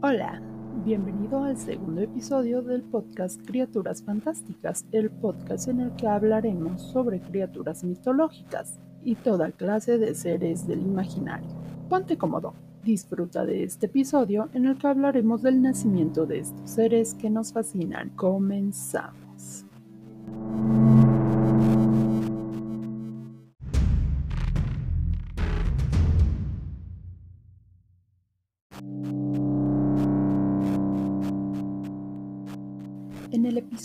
Hola, bienvenido al segundo episodio del podcast Criaturas Fantásticas, el podcast en el que hablaremos sobre criaturas mitológicas y toda clase de seres del imaginario. Ponte cómodo, disfruta de este episodio en el que hablaremos del nacimiento de estos seres que nos fascinan. Comenzamos.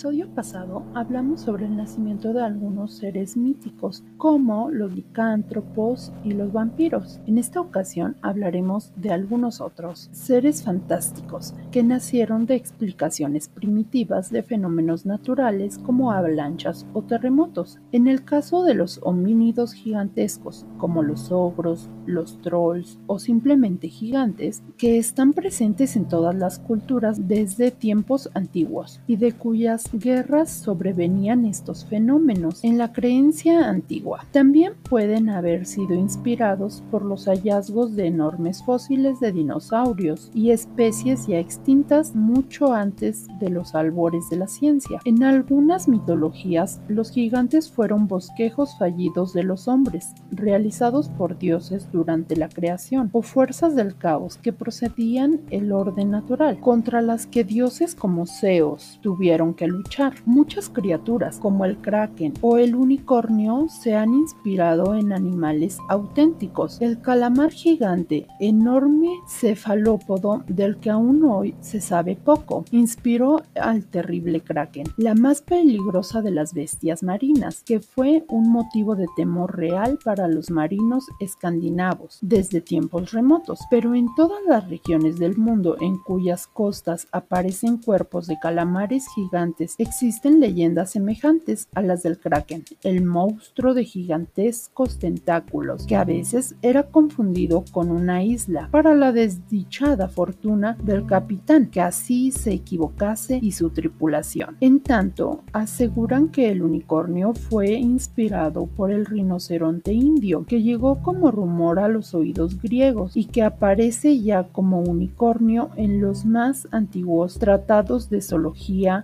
Episodio pasado hablamos sobre el nacimiento de algunos seres míticos, como los licántropos y los vampiros. En esta ocasión hablaremos de algunos otros seres fantásticos que nacieron de explicaciones primitivas de fenómenos naturales como avalanchas o terremotos. En el caso de los homínidos gigantescos, como los ogros, los trolls o simplemente gigantes, que están presentes en todas las culturas desde tiempos antiguos y de cuyas guerras sobrevenían estos fenómenos en la creencia antigua. También pueden haber sido inspirados por los hallazgos de enormes fósiles de dinosaurios y especies ya extintas mucho antes de los albores de la ciencia. En algunas mitologías, los gigantes fueron bosquejos fallidos de los hombres, realizados por dioses durante la creación, o fuerzas del caos que procedían el orden natural, contra las que dioses como Zeus tuvieron que luchar. Muchas criaturas, como el kraken o el unicornio, se han inspirado en animales auténticos. El calamar gigante, enorme cefalópodo del que aún hoy se sabe poco, inspiró al terrible kraken, la más peligrosa de las bestias marinas, que fue un motivo de temor real para los marinos escandinavos desde tiempos remotos. Pero en todas las regiones del mundo en cuyas costas aparecen cuerpos de calamares gigantes. Existen leyendas semejantes a las del Kraken, el monstruo de gigantescos tentáculos, que a veces era confundido con una isla para la desdichada fortuna del capitán, que así se equivocase y su tripulación. En tanto, aseguran que el unicornio fue inspirado por el rinoceronte indio, que llegó como rumor a los oídos griegos y que aparece ya como unicornio en los más antiguos tratados de zoología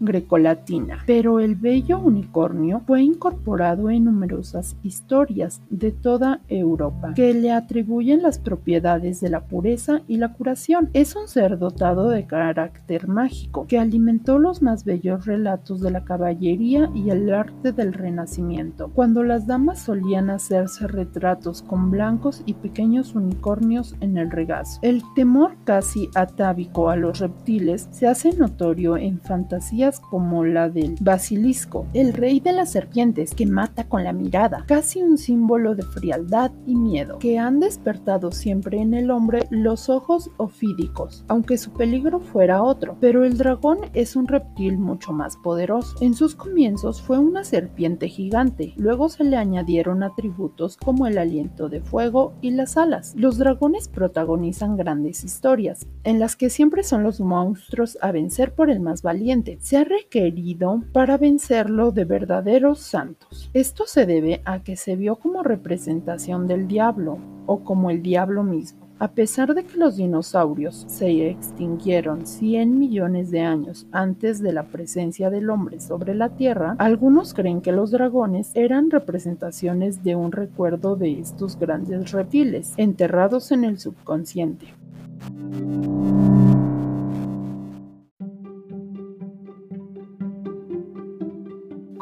pero el bello unicornio fue incorporado en numerosas historias de toda Europa que le atribuyen las propiedades de la pureza y la curación. Es un ser dotado de carácter mágico que alimentó los más bellos relatos de la caballería y el arte del renacimiento, cuando las damas solían hacerse retratos con blancos y pequeños unicornios en el regazo. El temor casi atávico a los reptiles se hace notorio en fantasías como la del basilisco, el rey de las serpientes que mata con la mirada, casi un símbolo de frialdad y miedo, que han despertado siempre en el hombre los ojos ofídicos, aunque su peligro fuera otro. Pero el dragón es un reptil mucho más poderoso. En sus comienzos fue una serpiente gigante, luego se le añadieron atributos como el aliento de fuego y las alas. Los dragones protagonizan grandes historias, en las que siempre son los monstruos a vencer por el más valiente. Se requerido para vencerlo de verdaderos santos. Esto se debe a que se vio como representación del diablo o como el diablo mismo. A pesar de que los dinosaurios se extinguieron 100 millones de años antes de la presencia del hombre sobre la Tierra, algunos creen que los dragones eran representaciones de un recuerdo de estos grandes reptiles enterrados en el subconsciente.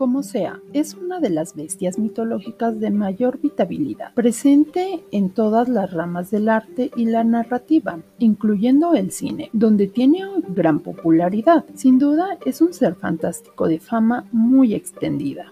Como sea, es una de las bestias mitológicas de mayor vitabilidad, presente en todas las ramas del arte y la narrativa, incluyendo el cine, donde tiene gran popularidad. Sin duda, es un ser fantástico de fama muy extendida.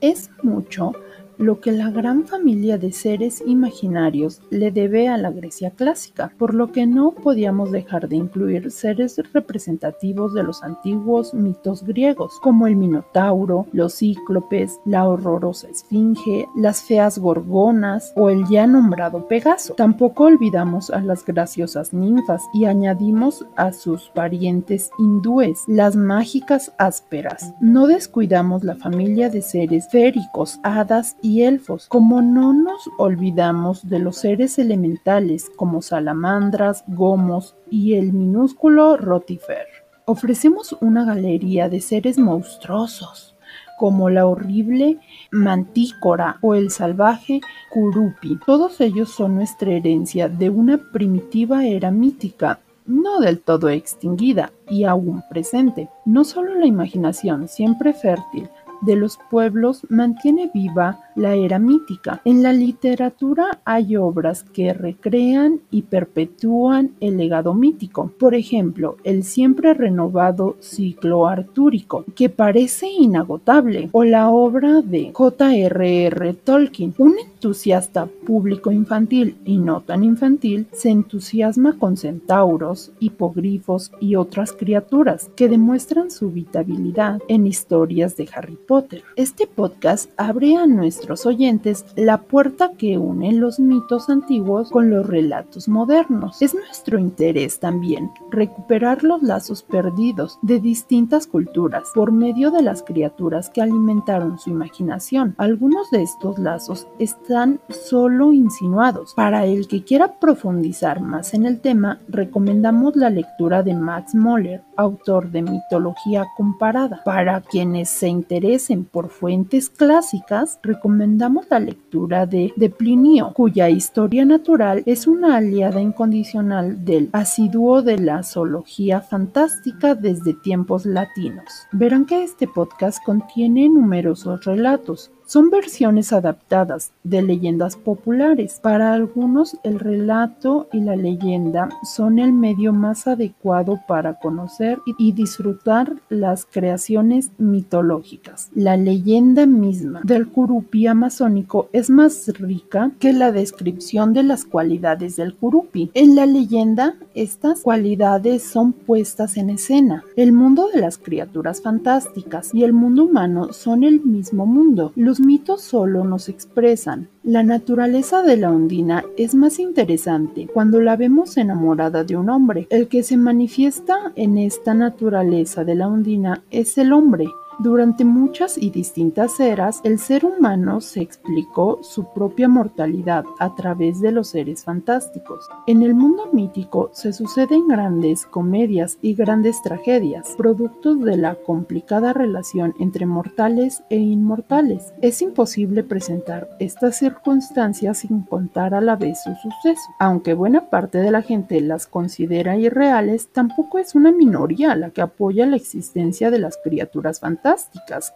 Es mucho lo que la gran familia de seres imaginarios le debe a la Grecia clásica, por lo que no podíamos dejar de incluir seres representativos de los antiguos mitos griegos, como el Minotauro, los cíclopes, la horrorosa esfinge, las feas gorgonas o el ya nombrado Pegaso. Tampoco olvidamos a las graciosas ninfas y añadimos a sus parientes hindúes, las mágicas ásperas. No descuidamos la familia de seres féricos, hadas y elfos, como no nos olvidamos de los seres elementales como salamandras, gomos y el minúsculo rotifer. Ofrecemos una galería de seres monstruosos, como la horrible mantícora o el salvaje curupi. Todos ellos son nuestra herencia de una primitiva era mítica no del todo extinguida y aún presente. No solo la imaginación, siempre fértil, de los pueblos mantiene viva la era mítica. En la literatura hay obras que recrean y perpetúan el legado mítico. Por ejemplo, el siempre renovado ciclo artúrico, que parece inagotable, o la obra de J.R.R. Tolkien. Un entusiasta público infantil y no tan infantil se entusiasma con centauros, hipogrifos y otras criaturas que demuestran su vitabilidad en historias de Harry Potter. Este podcast abre a nuestros oyentes la puerta que une los mitos antiguos con los relatos modernos. Es nuestro interés también recuperar los lazos perdidos de distintas culturas por medio de las criaturas que alimentaron su imaginación. Algunos de estos lazos están solo insinuados. Para el que quiera profundizar más en el tema, recomendamos la lectura de Max Moller, autor de Mitología Comparada. Para quienes se interesen por fuentes clásicas, recomendamos la lectura de, de Plinio, cuya historia natural es una aliada incondicional del asiduo de la zoología fantástica desde tiempos latinos. Verán que este podcast contiene numerosos relatos, son versiones adaptadas de leyendas populares. Para algunos el relato y la leyenda son el medio más adecuado para conocer y disfrutar las creaciones mitológicas. La leyenda misma del curupi amazónico es más rica que la descripción de las cualidades del curupi. En la leyenda estas cualidades son puestas en escena. El mundo de las criaturas fantásticas y el mundo humano son el mismo mundo. Los mitos solo nos expresan. La naturaleza de la ondina es más interesante cuando la vemos enamorada de un hombre. El que se manifiesta en esta naturaleza de la ondina es el hombre. Durante muchas y distintas eras, el ser humano se explicó su propia mortalidad a través de los seres fantásticos. En el mundo mítico se suceden grandes comedias y grandes tragedias, productos de la complicada relación entre mortales e inmortales. Es imposible presentar estas circunstancias sin contar a la vez su suceso. Aunque buena parte de la gente las considera irreales, tampoco es una minoría la que apoya la existencia de las criaturas fantásticas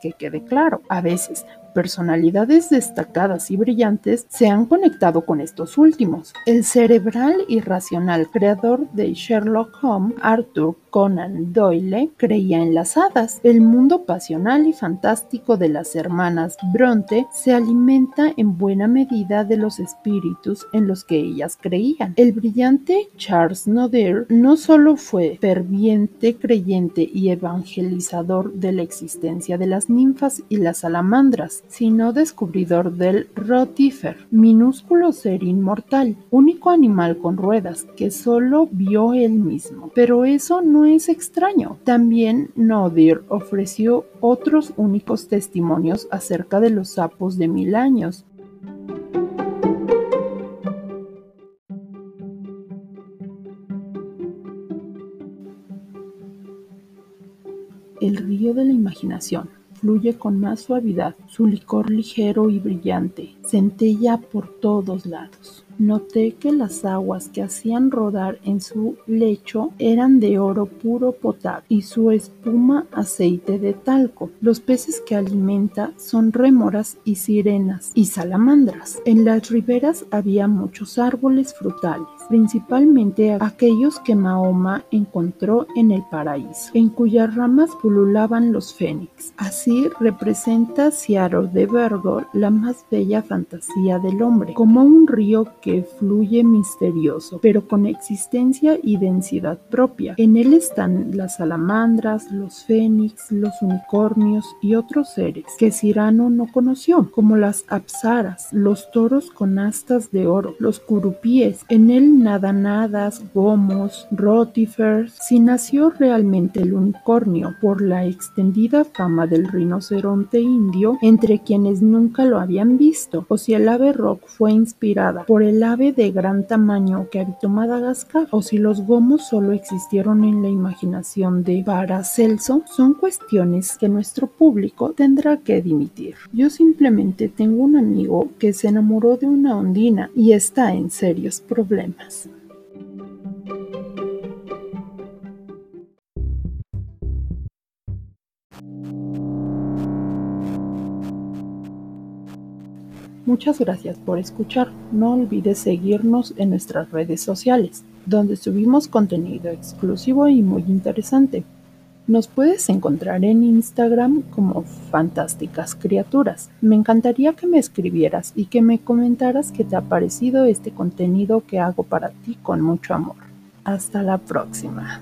que quede claro. A veces, personalidades destacadas y brillantes se han conectado con estos últimos. El cerebral y racional creador de Sherlock Holmes, Arthur Conan Doyle, creía en las hadas. El mundo pasional y fantástico de las hermanas Bronte se alimenta en buena medida de los espíritus en los que ellas creían. El brillante Charles Naudin no solo fue ferviente creyente y evangelizador de la existencia de las ninfas y las salamandras, sino descubridor del rotífer, minúsculo ser inmortal, único animal con ruedas que solo vio él mismo. Pero eso no es extraño. También Nodir ofreció otros únicos testimonios acerca de los sapos de mil años, el río de la imaginación fluye con más suavidad, su licor ligero y brillante centella por todos lados. Noté que las aguas que hacían rodar en su lecho eran de oro puro potable y su espuma aceite de talco. Los peces que alimenta son rémoras y sirenas y salamandras. En las riberas había muchos árboles frutales, principalmente aquellos que Mahoma encontró en el paraíso, en cuyas ramas pululaban los fénix. Así representa Ciaro de Vergor la más bella fantasía del hombre, como un río que fluye misterioso, pero con existencia y densidad propia. En él están las salamandras, los fénix, los unicornios y otros seres que Cyrano no conoció, como las apsaras, los toros con astas de oro, los curupíes. En él nadan hadas, gomos, rotifers. Si nació realmente el unicornio por la extendida fama del rinoceronte indio entre quienes nunca lo habían visto, o si el ave rock fue inspirada por el ave de gran tamaño que habitó Madagascar, o si los gomos solo existieron en la imaginación de Paracelso, son cuestiones que nuestro público tendrá que dimitir. Yo simplemente tengo un amigo que se enamoró de una ondina y está en serios problemas. Muchas gracias por escuchar. No olvides seguirnos en nuestras redes sociales, donde subimos contenido exclusivo y muy interesante. Nos puedes encontrar en Instagram como Fantásticas Criaturas. Me encantaría que me escribieras y que me comentaras qué te ha parecido este contenido que hago para ti con mucho amor. Hasta la próxima.